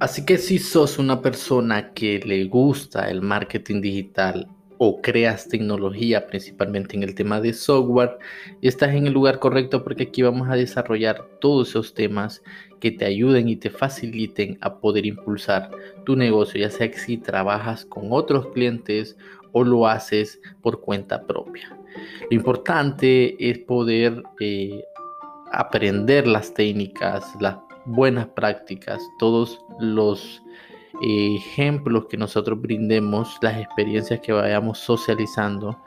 Así que si sos una persona que le gusta el marketing digital o creas tecnología, principalmente en el tema de software, estás en el lugar correcto porque aquí vamos a desarrollar todos esos temas que te ayuden y te faciliten a poder impulsar tu negocio, ya sea que si trabajas con otros clientes o lo haces por cuenta propia. Lo importante es poder eh, aprender las técnicas, las buenas prácticas, todos los ejemplos que nosotros brindemos, las experiencias que vayamos socializando,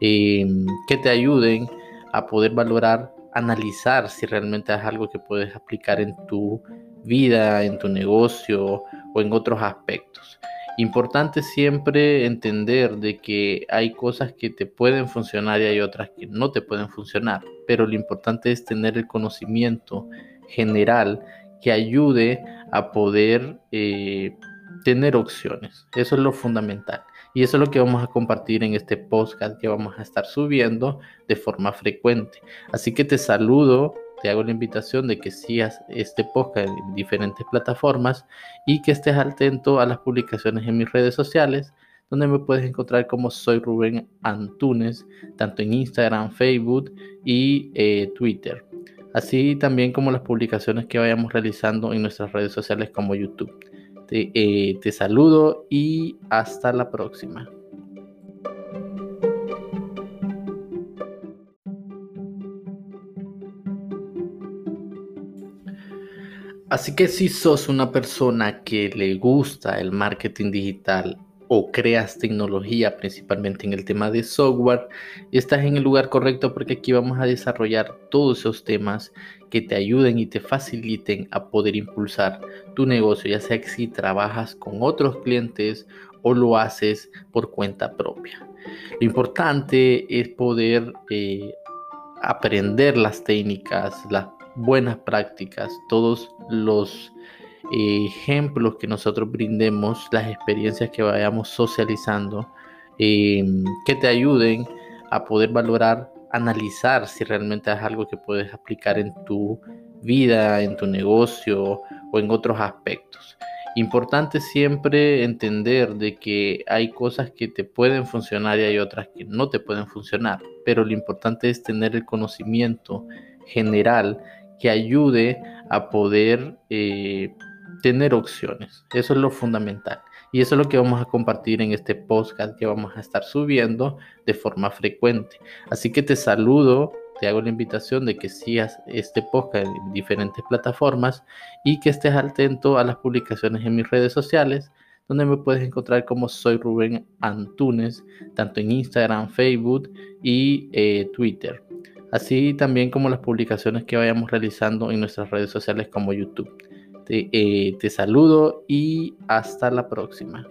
em, que te ayuden a poder valorar, analizar si realmente es algo que puedes aplicar en tu vida, en tu negocio o en otros aspectos. Importante siempre entender de que hay cosas que te pueden funcionar y hay otras que no te pueden funcionar, pero lo importante es tener el conocimiento general que ayude a poder eh, tener opciones. Eso es lo fundamental. Y eso es lo que vamos a compartir en este podcast que vamos a estar subiendo de forma frecuente. Así que te saludo, te hago la invitación de que sigas este podcast en diferentes plataformas y que estés atento a las publicaciones en mis redes sociales, donde me puedes encontrar como soy Rubén Antunes, tanto en Instagram, Facebook y eh, Twitter así también como las publicaciones que vayamos realizando en nuestras redes sociales como YouTube. Te, eh, te saludo y hasta la próxima. Así que si sos una persona que le gusta el marketing digital o creas tecnología, principalmente en el tema de software, estás en el lugar correcto porque aquí vamos a desarrollar todos esos temas que te ayuden y te faciliten a poder impulsar tu negocio, ya sea que si trabajas con otros clientes o lo haces por cuenta propia. Lo importante es poder eh, aprender las técnicas, las buenas prácticas, todos los ejemplos que nosotros brindemos, las experiencias que vayamos socializando, em, que te ayuden a poder valorar, analizar si realmente es algo que puedes aplicar en tu vida, en tu negocio o en otros aspectos. Importante siempre entender de que hay cosas que te pueden funcionar y hay otras que no te pueden funcionar, pero lo importante es tener el conocimiento general que ayude a poder eh, tener opciones. Eso es lo fundamental. Y eso es lo que vamos a compartir en este podcast que vamos a estar subiendo de forma frecuente. Así que te saludo, te hago la invitación de que sigas este podcast en diferentes plataformas y que estés atento a las publicaciones en mis redes sociales, donde me puedes encontrar como soy Rubén Antunes, tanto en Instagram, Facebook y eh, Twitter. Así también como las publicaciones que vayamos realizando en nuestras redes sociales como YouTube. Eh, te, saludo y hasta la próxima.